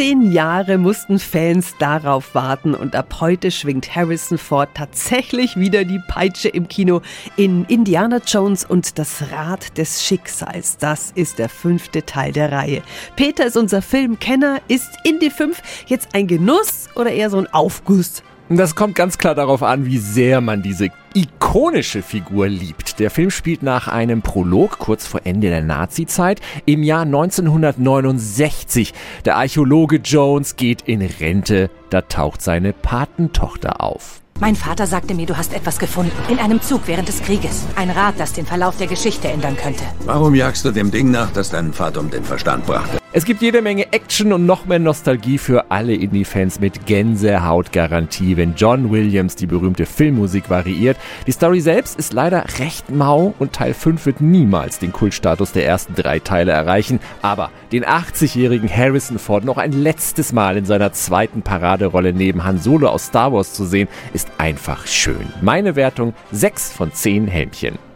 17 Jahre mussten Fans darauf warten und ab heute schwingt Harrison Ford tatsächlich wieder die Peitsche im Kino in Indiana Jones und das Rad des Schicksals. Das ist der fünfte Teil der Reihe. Peter ist unser Filmkenner. Ist Indy 5 jetzt ein Genuss oder eher so ein Aufguss? Das kommt ganz klar darauf an, wie sehr man diese ikonische Figur liebt. Der Film spielt nach einem Prolog kurz vor Ende der Nazi-Zeit im Jahr 1969. Der Archäologe Jones geht in Rente, da taucht seine Patentochter auf. Mein Vater sagte mir, du hast etwas gefunden. In einem Zug während des Krieges. Ein Rad, das den Verlauf der Geschichte ändern könnte. Warum jagst du dem Ding nach, das deinen Vater um den Verstand brachte? Es gibt jede Menge Action und noch mehr Nostalgie für alle Indie-Fans mit Gänsehautgarantie, wenn John Williams die berühmte Filmmusik variiert. Die Story selbst ist leider recht mau und Teil 5 wird niemals den Kultstatus der ersten drei Teile erreichen. Aber den 80-jährigen Harrison Ford noch ein letztes Mal in seiner zweiten Paraderolle neben Han Solo aus Star Wars zu sehen, ist einfach schön. Meine Wertung 6 von 10 Helmchen.